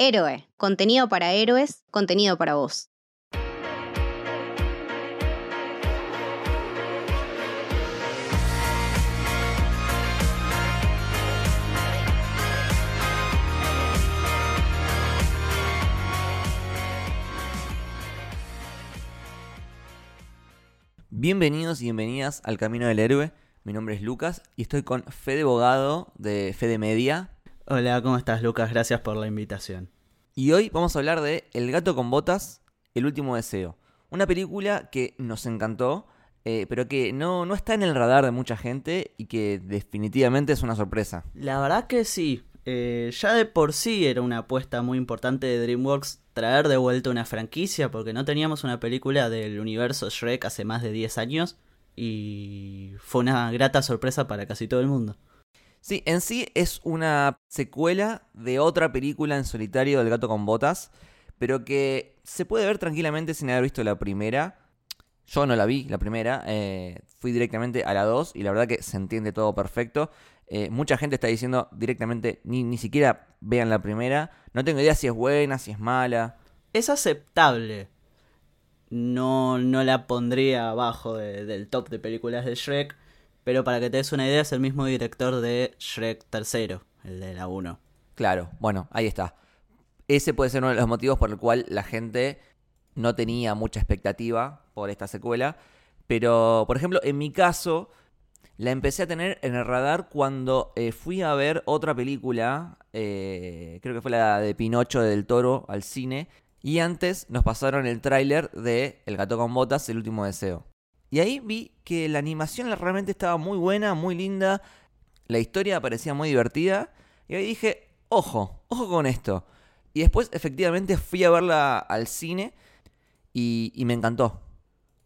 Héroe, contenido para héroes, contenido para vos. Bienvenidos y bienvenidas al Camino del Héroe. Mi nombre es Lucas y estoy con Fede Bogado de Fede Media. Hola, ¿cómo estás Lucas? Gracias por la invitación. Y hoy vamos a hablar de El gato con botas, El último deseo. Una película que nos encantó, eh, pero que no, no está en el radar de mucha gente y que definitivamente es una sorpresa. La verdad que sí. Eh, ya de por sí era una apuesta muy importante de DreamWorks traer de vuelta una franquicia, porque no teníamos una película del universo Shrek hace más de 10 años y fue una grata sorpresa para casi todo el mundo. Sí, en sí es una secuela de otra película en solitario del gato con botas, pero que se puede ver tranquilamente sin haber visto la primera. Yo no la vi, la primera, eh, fui directamente a la 2 y la verdad que se entiende todo perfecto. Eh, mucha gente está diciendo directamente, ni, ni siquiera vean la primera. No tengo idea si es buena, si es mala. Es aceptable. No, no la pondría abajo del top de películas de Shrek. Pero para que te des una idea, es el mismo director de Shrek III, el de la 1. Claro, bueno, ahí está. Ese puede ser uno de los motivos por el cual la gente no tenía mucha expectativa por esta secuela. Pero, por ejemplo, en mi caso, la empecé a tener en el radar cuando eh, fui a ver otra película, eh, creo que fue la de Pinocho del Toro al cine, y antes nos pasaron el tráiler de El gato con botas, El último deseo. Y ahí vi que la animación realmente estaba muy buena, muy linda, la historia parecía muy divertida, y ahí dije, ojo, ojo con esto. Y después efectivamente fui a verla al cine y, me encantó.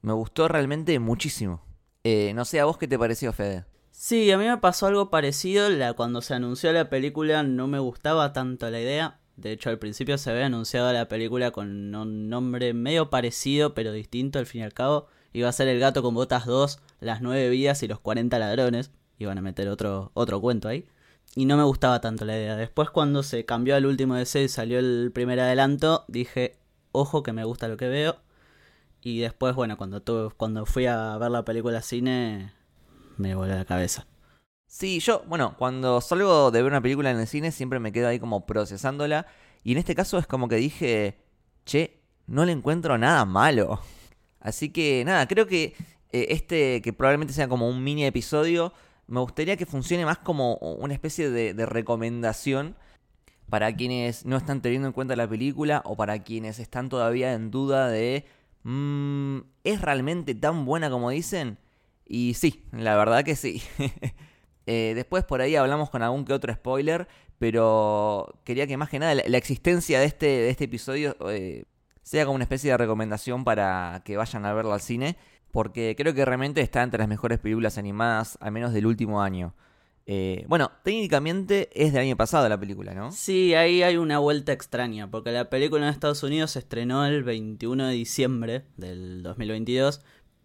Me gustó realmente muchísimo. Eh, no sé, ¿a vos qué te pareció, Fede? Sí, a mí me pasó algo parecido. La, cuando se anunció la película no me gustaba tanto la idea. De hecho, al principio se había anunciado la película con un nombre medio parecido, pero distinto al fin y al cabo. Iba a ser El gato con botas 2, Las nueve vidas y los 40 ladrones. Iban a meter otro, otro cuento ahí. Y no me gustaba tanto la idea. Después cuando se cambió al último deseo y salió el primer adelanto, dije, ojo que me gusta lo que veo. Y después, bueno, cuando, cuando fui a ver la película cine, me voló la cabeza. Sí, yo, bueno, cuando salgo de ver una película en el cine siempre me quedo ahí como procesándola. Y en este caso es como que dije, che, no le encuentro nada malo. Así que nada, creo que eh, este, que probablemente sea como un mini episodio, me gustaría que funcione más como una especie de, recomendación para quienes no están teniendo en cuenta la película o para quienes están todavía en duda de mmm, ¿es realmente tan buena como dicen? Y sí, la verdad que sí. eh, después por ahí hablamos con algún que otro spoiler, pero quería que más que nada la, existencia de este, de este episodio eh, sea como una especie de recomendación para que vayan a verlo al cine, porque creo que realmente está entre las mejores películas animadas, al menos del último año. Eh, bueno, técnicamente es del año pasado la película, ¿no? Sí, ahí hay una vuelta extraña, porque la película en Estados Unidos se estrenó el 21 de diciembre del 2022,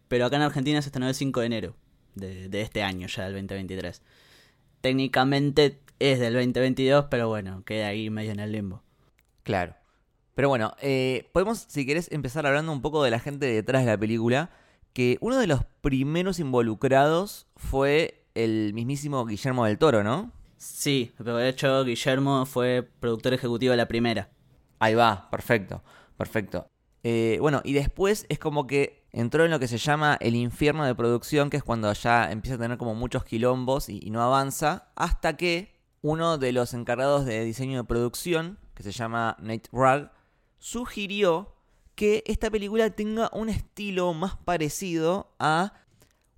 pero acá en Argentina se estrenó el 5 de enero de, este año, ya del 2023. Técnicamente es del 2022, pero bueno, queda ahí medio en el limbo. Claro. Pero bueno, eh, podemos, si querés, empezar hablando un poco de la gente detrás de la película, que uno de los primeros involucrados fue el mismísimo Guillermo del Toro, ¿no? Sí, pero de hecho Guillermo fue productor ejecutivo de la primera. Ahí va, perfecto, perfecto. Eh, bueno, y después es como que entró en lo que se llama el infierno de producción, que es cuando ya empieza a tener como muchos quilombos y, y no avanza, hasta que uno de los encargados de diseño de producción, que se llama Nate Rugg, sugirió que esta película tenga un estilo más parecido a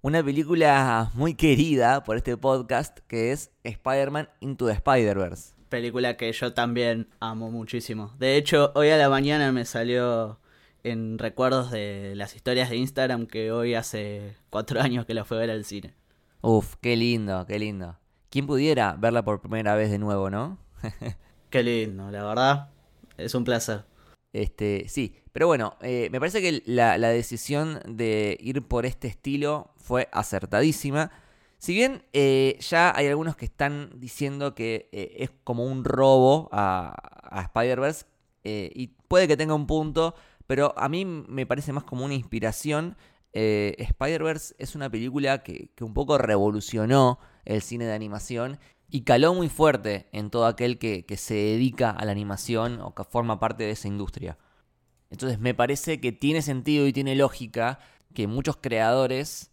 una película muy querida por este podcast que es Spider-Man Into the Spider-Verse. Película que yo también amo muchísimo. De hecho, hoy a la mañana me salió en recuerdos de las historias de Instagram que hoy hace cuatro años que la fue a ver al cine. Uf, qué lindo, qué lindo. ¿Quién pudiera verla por primera vez de nuevo, no? qué lindo, la verdad. Es un placer. Este, sí, pero bueno, eh, me parece que la, decisión de ir por este estilo fue acertadísima. Si bien eh, ya hay algunos que están diciendo que eh, es como un robo a, a Spider-Verse, eh, y puede que tenga un punto, pero a mí me parece más como una inspiración. Spider-Verse es una película que, que un poco revolucionó el cine de animación y caló muy fuerte en todo aquel que, que, se dedica a la animación o que forma parte de esa industria. Entonces me parece que tiene sentido y tiene lógica que muchos creadores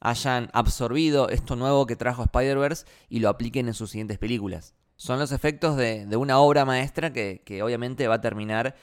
hayan absorbido esto nuevo que trajo Spider-Verse y lo apliquen en sus siguientes películas. Son los efectos de, una obra maestra que, obviamente va a terminar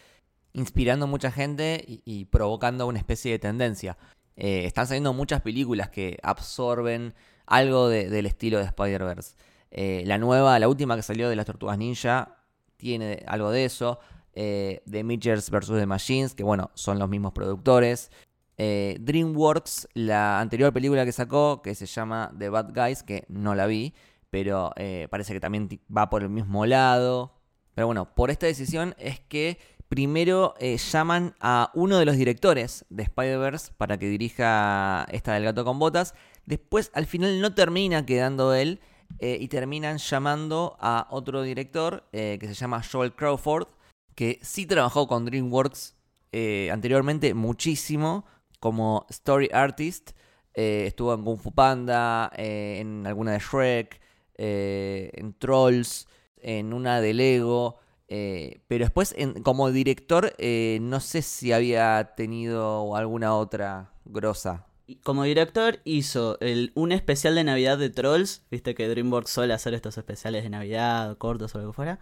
inspirando a mucha gente y, provocando una especie de tendencia. Eh, están saliendo muchas películas que absorben algo del estilo de Spider-Verse. Eh, la nueva, la última que salió de las Tortugas Ninja, tiene algo de eso. Eh, The Mitchers vs. The Machines, que bueno, son los mismos productores. Eh, DreamWorks, la anterior película que sacó, que se llama The Bad Guys, que no la vi, pero eh, parece que también va por el mismo lado. Pero bueno, por esta decisión es que primero llaman a uno de los directores de Spider-Verse para que dirija esta del gato con botas. Después, al final, no termina quedando él y terminan llamando a otro director que se llama Joel Crawford, que sí trabajó con DreamWorks eh, anteriormente muchísimo como story artist. Eh, estuvo en Kung Fu Panda, eh, en alguna de Shrek, en Trolls, en una de Lego. pero después, como director, no sé si había tenido alguna otra grosa. Como director hizo un especial de Navidad de Trolls. Viste que DreamWorks suele hacer estos especiales de Navidad, cortos o lo que fuera.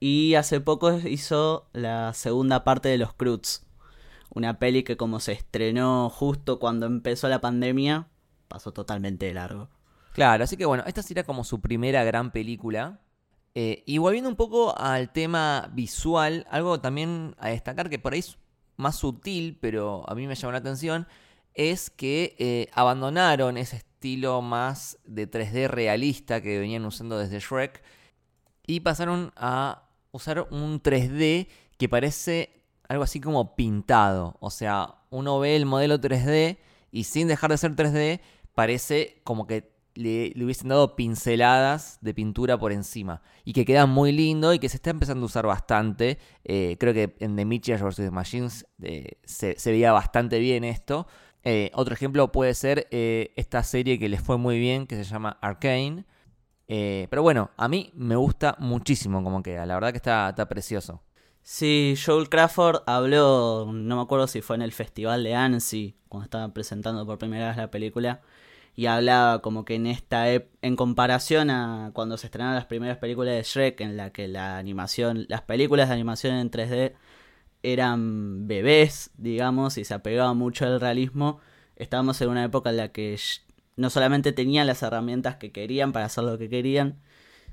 Y hace poco hizo la segunda parte de Los Cruz. Una peli que como se estrenó justo cuando empezó la pandemia, pasó totalmente de largo. Claro, así que bueno, esta sería como su primera gran película. Eh, y volviendo un poco al tema visual, algo también a destacar que por ahí es más sutil, pero a mí me llamó la atención, es que eh, abandonaron ese estilo más de 3D realista que venían usando desde Shrek y pasaron a usar un 3D que parece algo así como pintado. O sea, uno ve el modelo 3D y sin dejar de ser 3D, parece como que le, hubiesen dado pinceladas de pintura por encima. Y que queda muy lindo y que se está empezando a usar bastante. Eh, creo que en The Mitchell vs. The Machines eh, se, veía bastante bien esto. Eh, otro ejemplo puede ser esta serie que les fue muy bien, que se llama Arcane, eh, pero bueno, a mí me gusta muchísimo como queda. La verdad que está, está precioso. Sí, Joel Crawford habló, no me acuerdo si fue en el festival de Annecy, cuando estaban presentando por primera vez la película, y hablaba como que en esta en comparación a cuando se estrenaron las primeras películas de Shrek, en la que la animación, las películas de animación en 3D eran bebés, digamos, y se apegaba mucho al realismo, estábamos en una época en la que no solamente tenían las herramientas que querían para hacer lo que querían,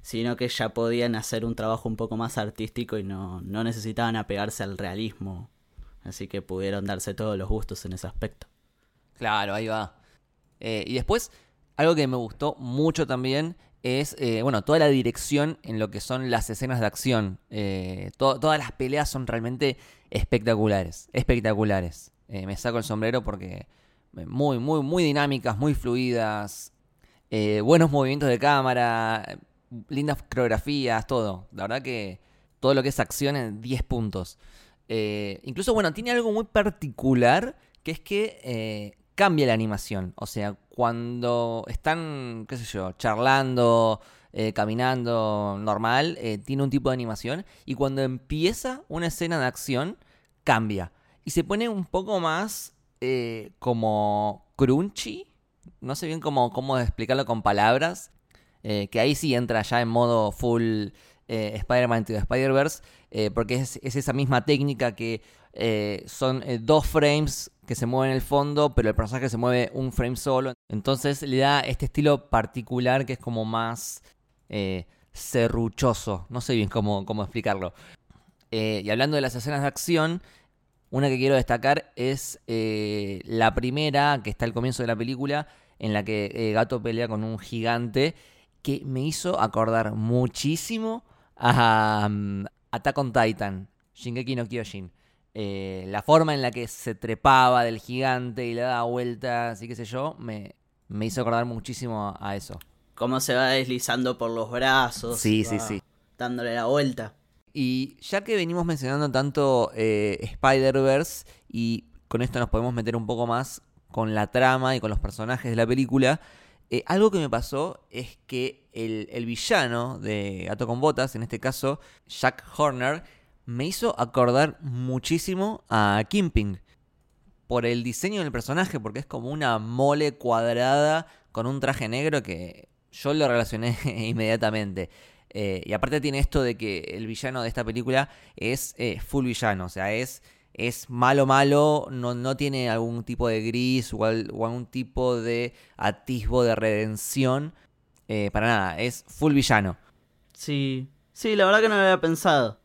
sino que ya podían hacer un trabajo un poco más artístico y no, no necesitaban apegarse al realismo. Así que pudieron darse todos los gustos en ese aspecto. Claro, ahí va. Eh, y después, algo que me gustó mucho también es, eh, bueno, toda la dirección en lo que son las escenas de acción. Eh, todas las peleas son realmente espectaculares, espectaculares. me saco el sombrero porque muy, muy, muy dinámicas, muy fluidas, eh, buenos movimientos de cámara, lindas coreografías, todo. La verdad que todo lo que es acción en 10 puntos. Eh, incluso, bueno, tiene algo muy particular, que es que eh, cambia la animación. O sea, cuando están, qué sé yo, charlando, caminando normal, tiene un tipo de animación. Y cuando empieza una escena de acción, cambia. Y se pone un poco más eh, como crunchy. No sé bien cómo, cómo explicarlo con palabras. Eh, que ahí sí entra ya en modo full eh, Spider-Man to Spider-Verse. porque es, esa misma técnica que son dos frames que se mueven en el fondo, pero el personaje se mueve un frame solo. Entonces le da este estilo particular que es como más serruchoso. No sé bien cómo, cómo explicarlo. y hablando de las escenas de acción, una que quiero destacar es eh, la primera, que está al comienzo de la película, en la que eh, Gato pelea con un gigante, que me hizo acordar muchísimo a um, Attack on Titan, Shingeki no Kyojin. Eh, la forma en la que se trepaba del gigante y le daba vueltas y qué sé yo, me, me hizo acordar muchísimo a eso. Cómo se va deslizando por los brazos. Sí, sí, sí. Dándole la vuelta. Y ya que venimos mencionando tanto eh, Spider-Verse y con esto nos podemos meter un poco más con la trama y con los personajes de la película, eh, algo que me pasó es que el, el villano de Gato con Botas, en este caso Jack Horner, me hizo acordar muchísimo a Kimping por el diseño del personaje, porque es como una mole cuadrada con un traje negro que yo lo relacioné inmediatamente. Eh, y aparte tiene esto de que el villano de esta película es eh, full villano, o sea, es, es malo malo, no, no tiene algún tipo de gris o, al- o algún tipo de atisbo de redención. eh, para nada, es full villano. Sí, sí, la verdad que no lo había pensado.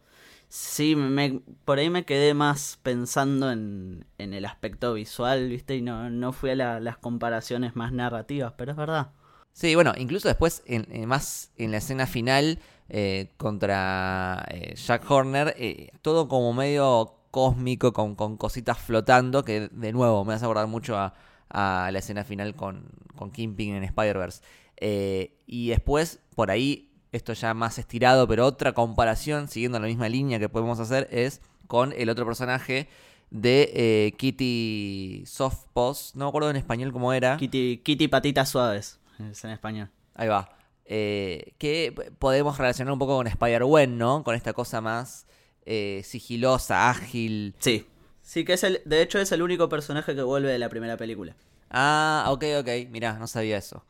Sí, me, por ahí me quedé más pensando en, en el aspecto visual, ¿viste? Y no, no fui a la- las comparaciones más narrativas, pero es verdad. Sí, bueno, incluso después, en, en más en la escena final eh, contra eh, Jack Horner, eh, todo como medio cósmico, con, con cositas flotando, que de nuevo me hace acordar mucho a, a la escena final con, con Kingpin en Spider-Verse. Eh, y después, por ahí, esto ya más estirado, pero otra comparación, siguiendo la misma línea que podemos hacer, es con el otro personaje de eh, Kitty Softpaws, no me acuerdo en español cómo era. Kitty, Kitty Patitas Suaves, es en español. Ahí va. Eh, que podemos relacionar un poco con Spider-Gwen, ¿no? Con esta cosa más eh, sigilosa, ágil. Sí. Sí, que es el, de hecho es el único personaje que vuelve de la primera película. Ah, ok, ok. Mirá, no sabía eso.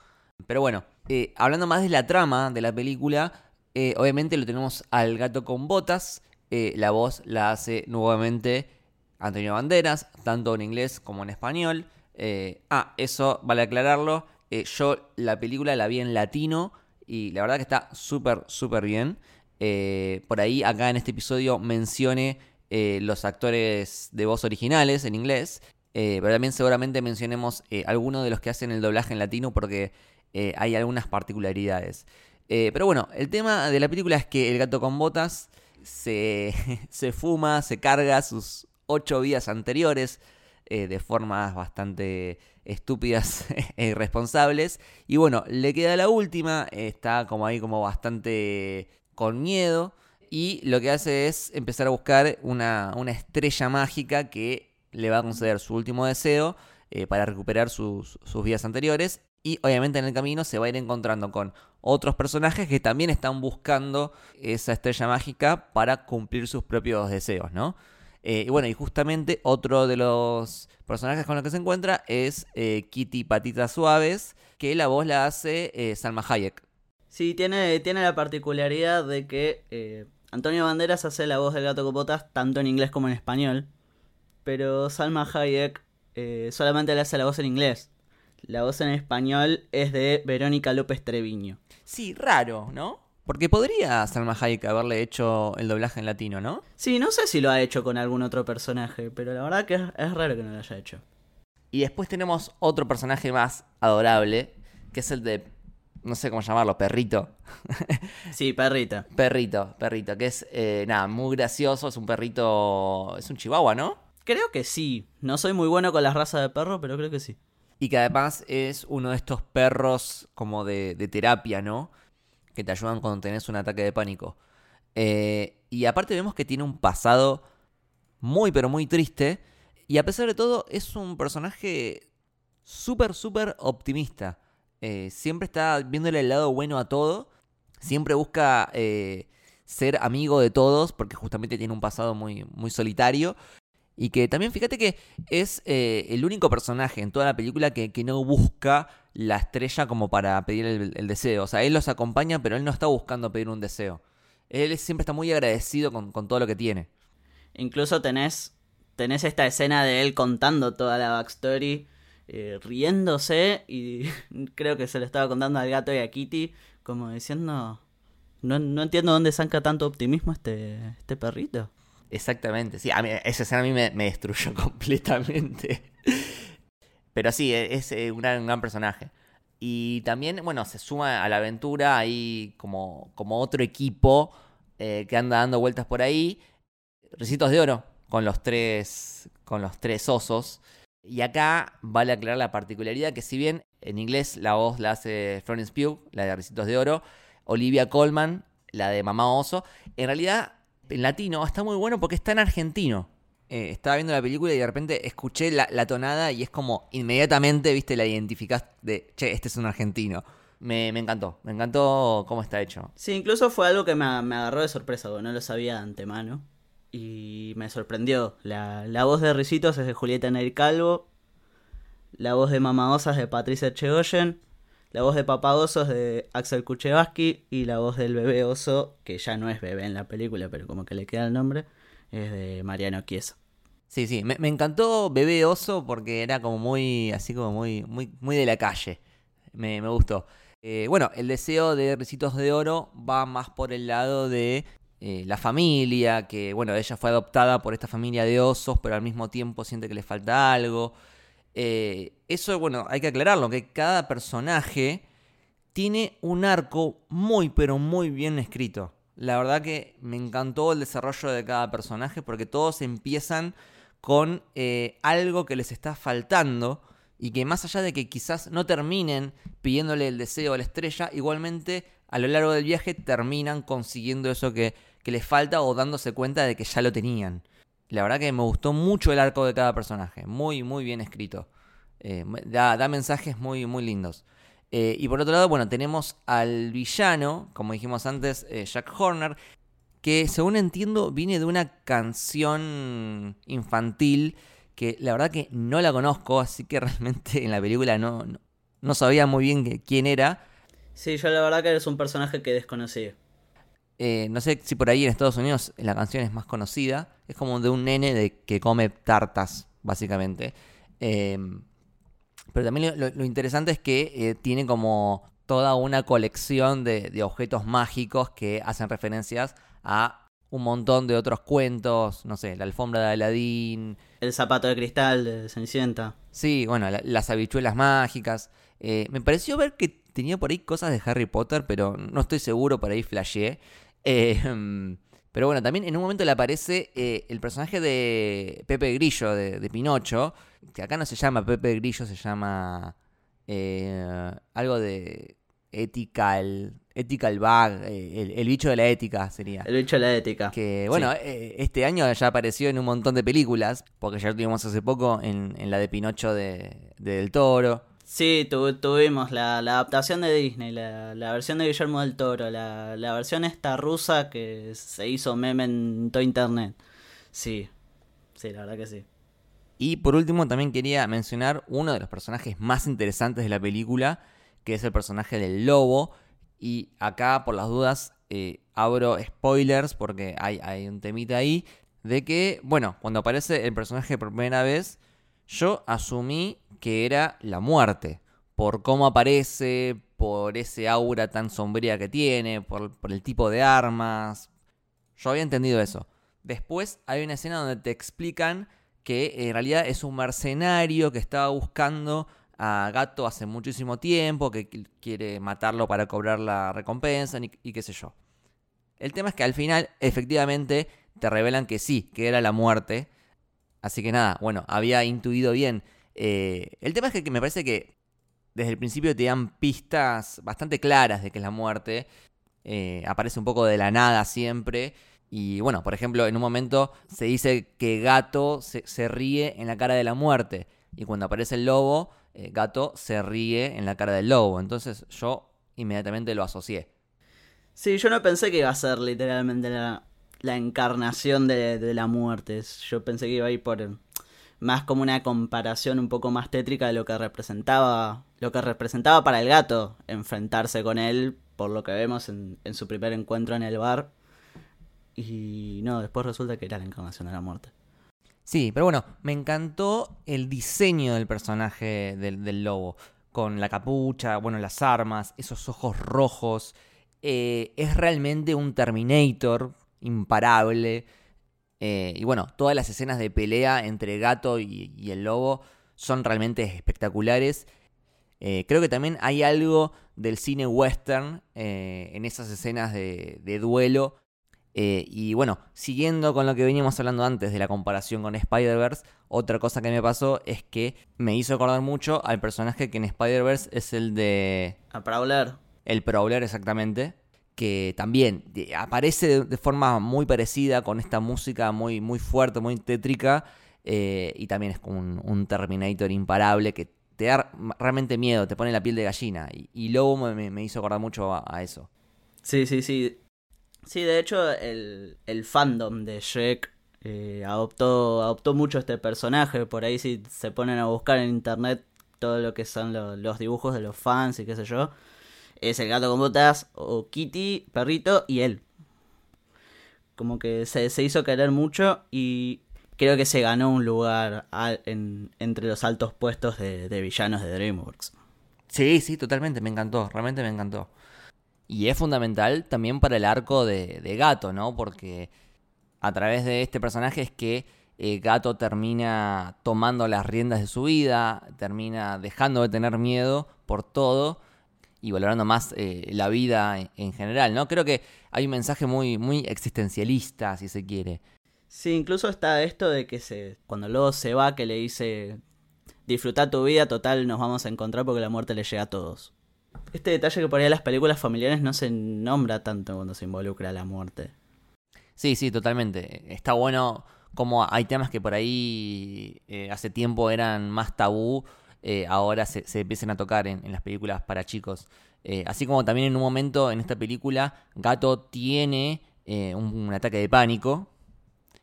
Pero bueno, eh, hablando más de la trama de la película, eh, obviamente lo tenemos al gato con botas. Eh, la voz la hace nuevamente Antonio Banderas, tanto en inglés como en español. Ah, eso vale aclararlo. Yo la película la vi en latino y la verdad que está súper, súper bien. Por ahí, acá en este episodio mencione los actores de voz originales en inglés. Pero también seguramente mencionemos algunos de los que hacen el doblaje en latino porque eh, hay algunas particularidades. Eh, pero bueno, el tema de la película es que el gato con botas se, se fuma, se carga sus ocho vidas anteriores eh, de formas bastante estúpidas e irresponsables. Y bueno, le queda la última, está como ahí como bastante con miedo. Y lo que hace es empezar a buscar una, una estrella mágica que le va a conceder su último deseo para recuperar sus, sus vidas anteriores. Y obviamente en el camino se va a ir encontrando con otros personajes que también están buscando esa estrella mágica para cumplir sus propios deseos, ¿no? Eh, y bueno, y justamente otro de los personajes con los que se encuentra es eh, Kitty Patitas Suaves, que la voz la hace eh, Salma Hayek. Sí, tiene, tiene la particularidad de que Antonio Banderas hace la voz del gato con botas tanto en inglés como en español. Pero Salma Hayek solamente le hace la voz en inglés. La voz en español es de Verónica López Treviño. Sí, raro, ¿no? Porque podría Salma Hayek haberle hecho el doblaje en latino, ¿no? Sí, no sé si lo ha hecho con algún otro personaje, pero la verdad que es, es raro que no lo haya hecho. Y después tenemos otro personaje más adorable, que es el de, no sé cómo llamarlo, perrito. Sí, perrita. Perrito, perrito, que es, eh, nada, muy gracioso, es un perrito, es un chihuahua, ¿no? Creo que sí. No soy muy bueno con las razas de perro, pero creo que sí. Y que además es uno de estos perros como de, terapia, ¿no? Que te ayudan cuando tenés un ataque de pánico. Eh, y aparte vemos que tiene un pasado muy, pero muy triste. Y a pesar de todo, es un personaje súper, súper optimista. Eh, siempre está viéndole el lado bueno a todo. Siempre busca eh, ser amigo de todos, porque justamente tiene un pasado muy, muy solitario. Y que también fíjate que es eh, el único personaje en toda la película que, que no busca la estrella como para pedir el, deseo. O sea, él los acompaña, pero él no está buscando pedir un deseo. Él siempre está muy agradecido con, con todo lo que tiene. Incluso tenés, tenés esta escena de él contando toda la backstory, eh, riéndose y creo que se lo estaba contando al gato y a Kitty, como diciendo, no, no entiendo dónde saca tanto optimismo este, este perrito. Exactamente, sí, a mí, esa escena a mí me, destruyó completamente. Pero sí, e- es eh, un gran, un gran personaje. Y también, bueno, se suma a la aventura ahí como, como otro equipo eh, que anda dando vueltas por ahí. Recitos de oro con los tres, con los tres osos. Y acá vale aclarar la particularidad que si bien en inglés la voz la hace Florence Pugh, la de Recitos de Oro, Olivia Colman, la de Mamá Oso, en realidad en latino está muy bueno porque está en argentino. Eh, estaba viendo la película y de repente escuché la, la, tonada y es como inmediatamente, viste, la identificás de, che, este es un argentino. Me, me encantó, me encantó cómo está hecho. Sí, incluso fue algo que me, me agarró de sorpresa, porque no lo sabía de antemano. Y me sorprendió. La, la voz de Ricitos es de Julieta Neil Calvo. La voz de Mama Osa es de Patricia Chegoyen. La voz de Papá Oso es de Axel Kuchevaski. Y la voz del bebé oso, que ya no es bebé en la película, pero como que le queda el nombre, es de Mariano Chiesa. Sí, sí, me, encantó Bebé Oso porque era como muy, así como muy, muy, muy de la calle. Me, me gustó. Eh, bueno, el deseo de Ricitos de Oro va más por el lado de eh, la familia, que bueno, ella fue adoptada por esta familia de osos, pero al mismo tiempo siente que le falta algo. Eh, eso, bueno, hay que aclararlo, que cada personaje tiene un arco muy, pero muy bien escrito. La verdad que me encantó el desarrollo de cada personaje porque todos empiezan con eh, algo que les está faltando y que más allá de que quizás no terminen pidiéndole el deseo a la estrella, igualmente a lo largo del viaje terminan consiguiendo eso que, que les falta o dándose cuenta de que ya lo tenían. La verdad que me gustó mucho el arco de cada personaje, muy, muy bien escrito. Eh, da, mensajes muy, muy lindos. Eh, y por otro lado, bueno, tenemos al villano, como dijimos antes, eh, Jack Horner, que según entiendo viene de una canción infantil que la verdad que no la conozco, así que realmente en la película no, no, no sabía muy bien quién era. Sí, yo la verdad que eres un personaje que desconocía. Eh, no sé si por ahí en Estados Unidos la canción es más conocida. Es como de un nene de que come tartas, básicamente. Eh, pero también lo, lo, interesante es que eh, tiene como toda una colección de, de, objetos mágicos que hacen referencias a un montón de otros cuentos. No sé, la alfombra de Aladín. El zapato de cristal de Cenicienta. Sí, bueno, la, las habichuelas mágicas. Eh, me pareció ver que tenía por ahí cosas de Harry Potter, pero no estoy seguro, por ahí flasheé. Eh, pero bueno, también en un momento le aparece eh, el personaje de Pepe Grillo, de, de, Pinocho, que acá no se llama Pepe Grillo, se llama eh, algo de ethical, ethical bug, el, el, bicho de la ética sería. El bicho de la ética. Que bueno, sí. este año ya apareció en un montón de películas, porque ya lo tuvimos hace poco en, en la de Pinocho de, de Del Toro. Sí, tu, tuvimos la, adaptación de Disney, la, versión de Guillermo del Toro, la, la, versión esta rusa que se hizo meme en todo internet. Sí, sí, la verdad que sí. Y por último también quería mencionar uno de los personajes más interesantes de la película, que es el personaje del lobo. Y acá, por las dudas, eh, abro spoilers porque hay, hay un temita ahí. De que, bueno, cuando aparece el personaje por primera vez, yo asumí que era la muerte. Por cómo aparece, por ese aura tan sombría que tiene, por, el tipo de armas. Yo había entendido eso. Después hay una escena donde te explican que en realidad es un mercenario que estaba buscando a Gato hace muchísimo tiempo, que quiere matarlo para cobrar la recompensa y, y qué sé yo. El tema es que al final efectivamente te revelan que sí, que era la muerte. Así que nada, bueno, había intuido bien eh, el tema es que, me parece que desde el principio te dan pistas bastante claras de que es la muerte. Eh, aparece un poco de la nada siempre. Y bueno, por ejemplo, en un momento se dice que Gato se, ríe en la cara de la muerte. Y cuando aparece el lobo, eh, Gato se ríe en la cara del lobo. Entonces yo inmediatamente lo asocié. Sí, yo no pensé que iba a ser literalmente la, la encarnación de, de la muerte. Yo pensé que iba a ir por más como una comparación un poco más tétrica de lo que representaba lo que representaba para el gato enfrentarse con él por lo que vemos en, su primer encuentro en el bar. Y no después resulta que era la encarnación de la muerte. Sí pero bueno me encantó el diseño del personaje del, del lobo con la capucha bueno las armas esos ojos rojos. Eh, es realmente un Terminator imparable eh, y bueno, todas las escenas de pelea entre Gato y, y el lobo son realmente espectaculares. Eh, creo que también hay algo del cine western eh, en esas escenas de, de, duelo. Eh, y bueno, siguiendo con lo que veníamos hablando antes de la comparación con Spider-Verse, otra cosa que me pasó es que me hizo acordar mucho al personaje que en Spider-Verse es el de... A Prowler. El Prowler, exactamente. Que también aparece de, forma muy parecida con esta música muy, muy fuerte, muy tétrica. eh, y también es como un, Terminator imparable que te da realmente miedo, te pone la piel de gallina. Y, y Lobo me- hizo acordar mucho a- eso. Sí, sí, sí. Sí, de hecho, el, fandom de Shrek eh, adoptó, adoptó mucho este personaje. Por ahí, si se ponen a buscar en internet todo lo que son lo- los dibujos de los fans y qué sé yo, es el gato con botas, o Kitty, perrito y él. Como que se, se hizo querer mucho y creo que se ganó un lugar al- en- entre los altos puestos de, de villanos de DreamWorks. Sí, sí, totalmente, me encantó, realmente me encantó. Y es fundamental también para el arco de, de Gato, ¿no? Porque a través de este personaje es que eh, Gato termina tomando las riendas de su vida, termina dejando de tener miedo por todo y valorando más eh, la vida en, en general, ¿no? Creo que hay un mensaje muy, muy existencialista, si se quiere. Sí, incluso está esto de que se cuando luego se va que le dice disfruta tu vida, total nos vamos a encontrar porque la muerte le llega a todos. Este detalle que por ahí en las películas familiares no se nombra tanto cuando se involucra la muerte. Sí, sí, totalmente. Está bueno como hay temas que por ahí eh, hace tiempo eran más tabú, eh, ahora se, se empiezan a tocar en, en las películas para chicos. Eh, así como también en un momento en esta película, Gato tiene eh, un, un ataque de pánico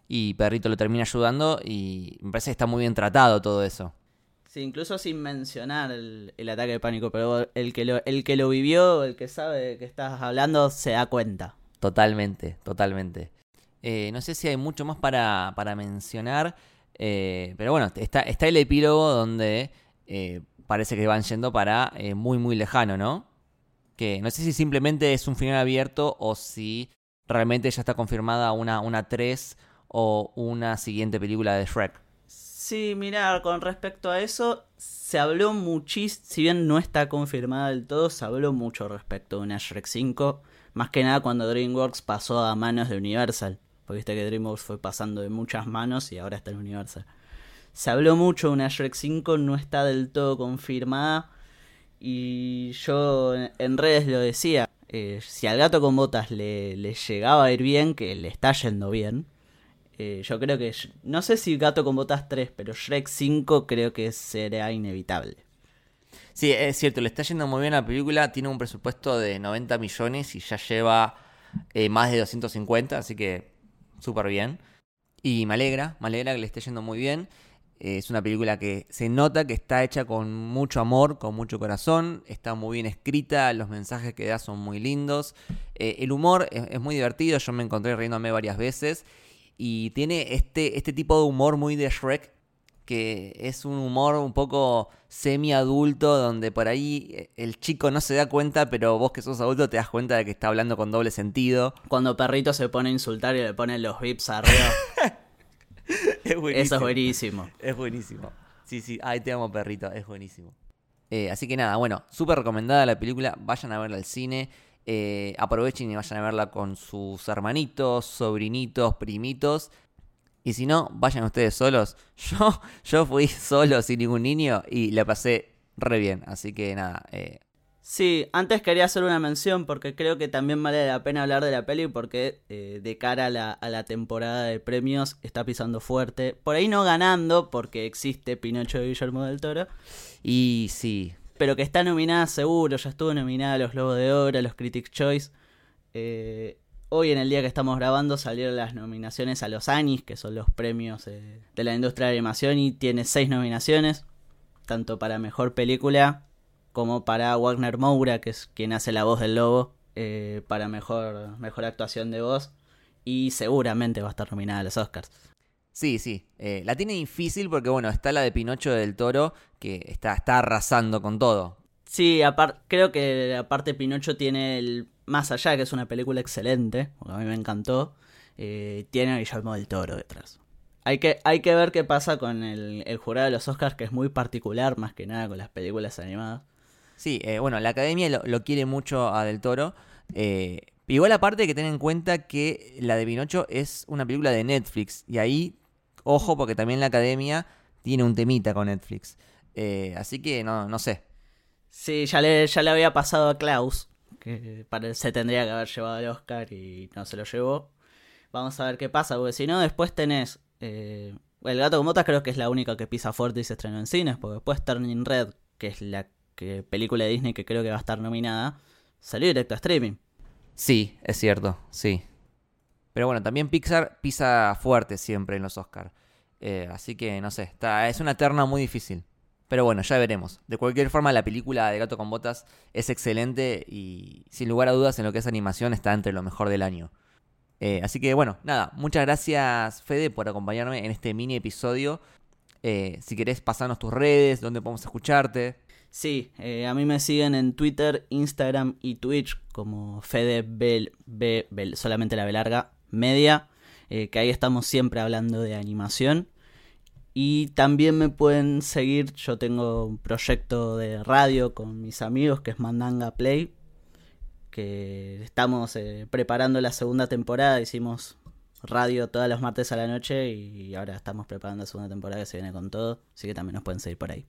y Perrito lo termina ayudando y me parece que está muy bien tratado todo eso. Sí, incluso sin mencionar el, el ataque de pánico, pero el que, lo, el que lo vivió, el que sabe de qué estás hablando, se da cuenta. Totalmente, totalmente. Eh, no sé si hay mucho más para, para mencionar, eh, pero bueno, está, está el epílogo donde eh, parece que van yendo para eh, muy, muy lejano, ¿no? Que no sé si simplemente es un final abierto o si realmente ya está confirmada una, una 3 o una siguiente película de Shrek. Sí, mira, con respecto a eso, se habló muchísimo, si bien no está confirmada del todo, se habló mucho respecto de una Shrek 5, más que nada cuando DreamWorks pasó a manos de Universal, porque viste que DreamWorks fue pasando de muchas manos y ahora está en Universal. Se habló mucho de una Shrek 5, no está del todo confirmada, y yo en- redes lo decía, eh, si al gato con botas le, le llegaba a ir bien, que le está yendo bien, eh, yo creo que. No sé si Gato con Botas 3, pero Shrek 5 creo que será inevitable. Sí, es cierto, le está yendo muy bien la película, tiene un presupuesto de 90 millones y ya lleva eh, más de 250, así que súper bien. Y me alegra, me alegra que le esté yendo muy bien. Eh, es una película que se nota que está hecha con mucho amor, con mucho corazón, está muy bien escrita, los mensajes que da son muy lindos. Eh, el humor es, es muy divertido, yo me encontré riéndome varias veces. Y tiene este, este tipo de humor muy de Shrek que es un humor un poco semi-adulto, donde por ahí eh, el chico no se da cuenta, pero vos que sos adulto te das cuenta de que está hablando con doble sentido. Cuando Perrito se pone a insultar y le ponen los vips arriba. Es Eso es buenísimo. Es buenísimo. Sí, sí, ay, te amo, perrito, es buenísimo. Eh, así que nada, bueno, súper recomendada la película, vayan a verla al cine, eh, aprovechen y vayan a verla con sus hermanitos, sobrinitos, primitos. Y si no, vayan ustedes solos. Yo, yo fui solo sin ningún niño y la pasé re bien. Así que nada, eh, Sí, antes quería hacer una mención porque creo que también vale la pena hablar de la peli porque eh, de cara a la, a la temporada de premios está pisando fuerte. Por ahí no ganando porque existe Pinocho de Guillermo del Toro, y sí, pero que está nominada seguro, ya estuvo nominada a los Globos de Oro, a los Critics' Choice. Eh, hoy en el día que estamos grabando salieron las nominaciones a los Anis, que son los premios eh, de la industria de animación, y tiene seis nominaciones, tanto para Mejor Película como para Wagner Moura, que es quien hace la voz del lobo, eh, para mejor, mejor actuación de voz, y seguramente va a estar nominada a los Oscars. Sí, sí. Eh, la tiene difícil porque, bueno, está la de Pinocho del Toro, que está, está arrasando con todo. Sí, creo que aparte Pinocho tiene el Más allá, que es una película excelente, porque a mí me encantó, eh, tiene a Guillermo del Toro detrás. Hay que, hay que ver qué pasa con el, el jurado de los Oscars, que es muy particular, más que nada con las películas animadas. Sí, eh, bueno, la academia lo, quiere mucho a Del Toro. eh, igual aparte hay que tener en cuenta que la de Pinocho es una película de Netflix. Y ahí, ojo, porque también la academia tiene un temita con Netflix. Eh, así que no, no sé. Sí, ya le, ya le había pasado a Klaus, que se tendría que haber llevado el Oscar y no se lo llevó. Vamos a ver qué pasa, porque si no, después tenés... eh, el gato con botas creo que es la única que pisa fuerte y se estrenó en cines, porque después Turning Red, que es la película de Disney que creo que va a estar nominada, salió directo a streaming. Sí, es cierto, sí. Pero bueno, también Pixar pisa fuerte siempre en los Oscars. así que no sé, está, es una terna muy difícil. Pero bueno, ya veremos. De cualquier forma, la película de Gato con Botas es excelente y sin lugar a dudas en lo que es animación está entre lo mejor del año. Eh, así que bueno, nada, muchas gracias Fede por acompañarme en este mini episodio. Eh, si querés pasarnos tus redes, donde podemos escucharte. Sí, eh, a mí me siguen en Twitter, Instagram y Twitch como Fede Bel, B, Bel- solamente la B larga, media, eh, que ahí estamos siempre hablando de animación. Y también me pueden seguir, yo tengo un proyecto de radio con mis amigos que es Mandanga Play, que estamos eh, preparando la segunda temporada, hicimos radio todos los martes a la noche y ahora estamos preparando la segunda temporada que se viene con todo, así que también nos pueden seguir por ahí.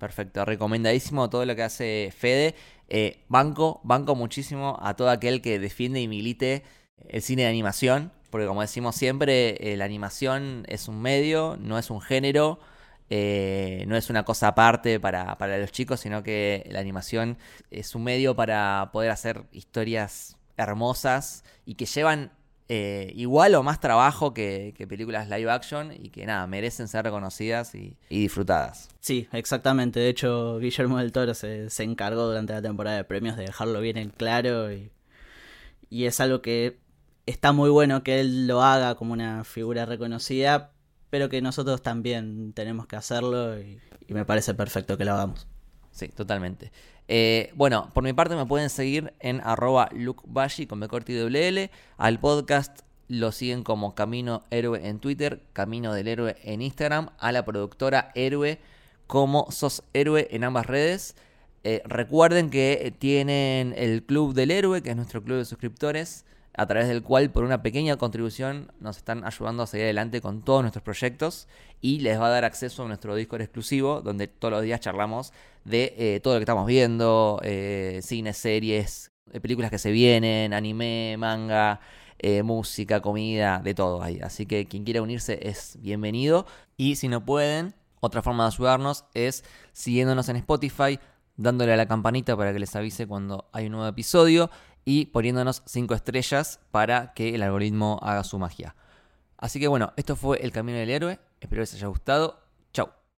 Perfecto, recomendadísimo todo lo que hace Fede. Eh, banco, banco muchísimo a todo aquel que defiende y milite el cine de animación, porque como decimos siempre, eh, la animación es un medio, no es un género, eh, no es una cosa aparte para, para los chicos, sino que la animación es un medio para poder hacer historias hermosas y que llevan eh, igual o más trabajo que, que películas live action y que nada, merecen ser reconocidas y, y disfrutadas. Sí, exactamente. De hecho, Guillermo del Toro se, se encargó durante la temporada de premios de dejarlo bien en claro y, y es algo que está muy bueno que él lo haga como una figura reconocida, pero que nosotros también tenemos que hacerlo y, y me parece perfecto que lo hagamos. Sí, totalmente. Eh, bueno, por mi parte me pueden seguir en arroba con L. Al podcast lo siguen como Camino Héroe en Twitter, Camino del Héroe en Instagram. A la productora Héroe como Sos Héroe en ambas redes. Eh, recuerden que tienen el Club del Héroe, que es nuestro club de suscriptores, a través del cual por una pequeña contribución nos están ayudando a seguir adelante con todos nuestros proyectos y les va a dar acceso a nuestro Discord exclusivo, donde todos los días charlamos de eh, todo lo que estamos viendo, eh, series, eh, películas que se vienen, anime, manga, eh, música, comida, de todo ahí. Así que quien quiera unirse es bienvenido. Y si no pueden, otra forma de ayudarnos es siguiéndonos en Spotify, dándole a la campanita para que les avise cuando hay un nuevo episodio y poniéndonos 5 estrellas para que el algoritmo haga su magia. Así que bueno, esto fue El Camino del Héroe. Espero les haya gustado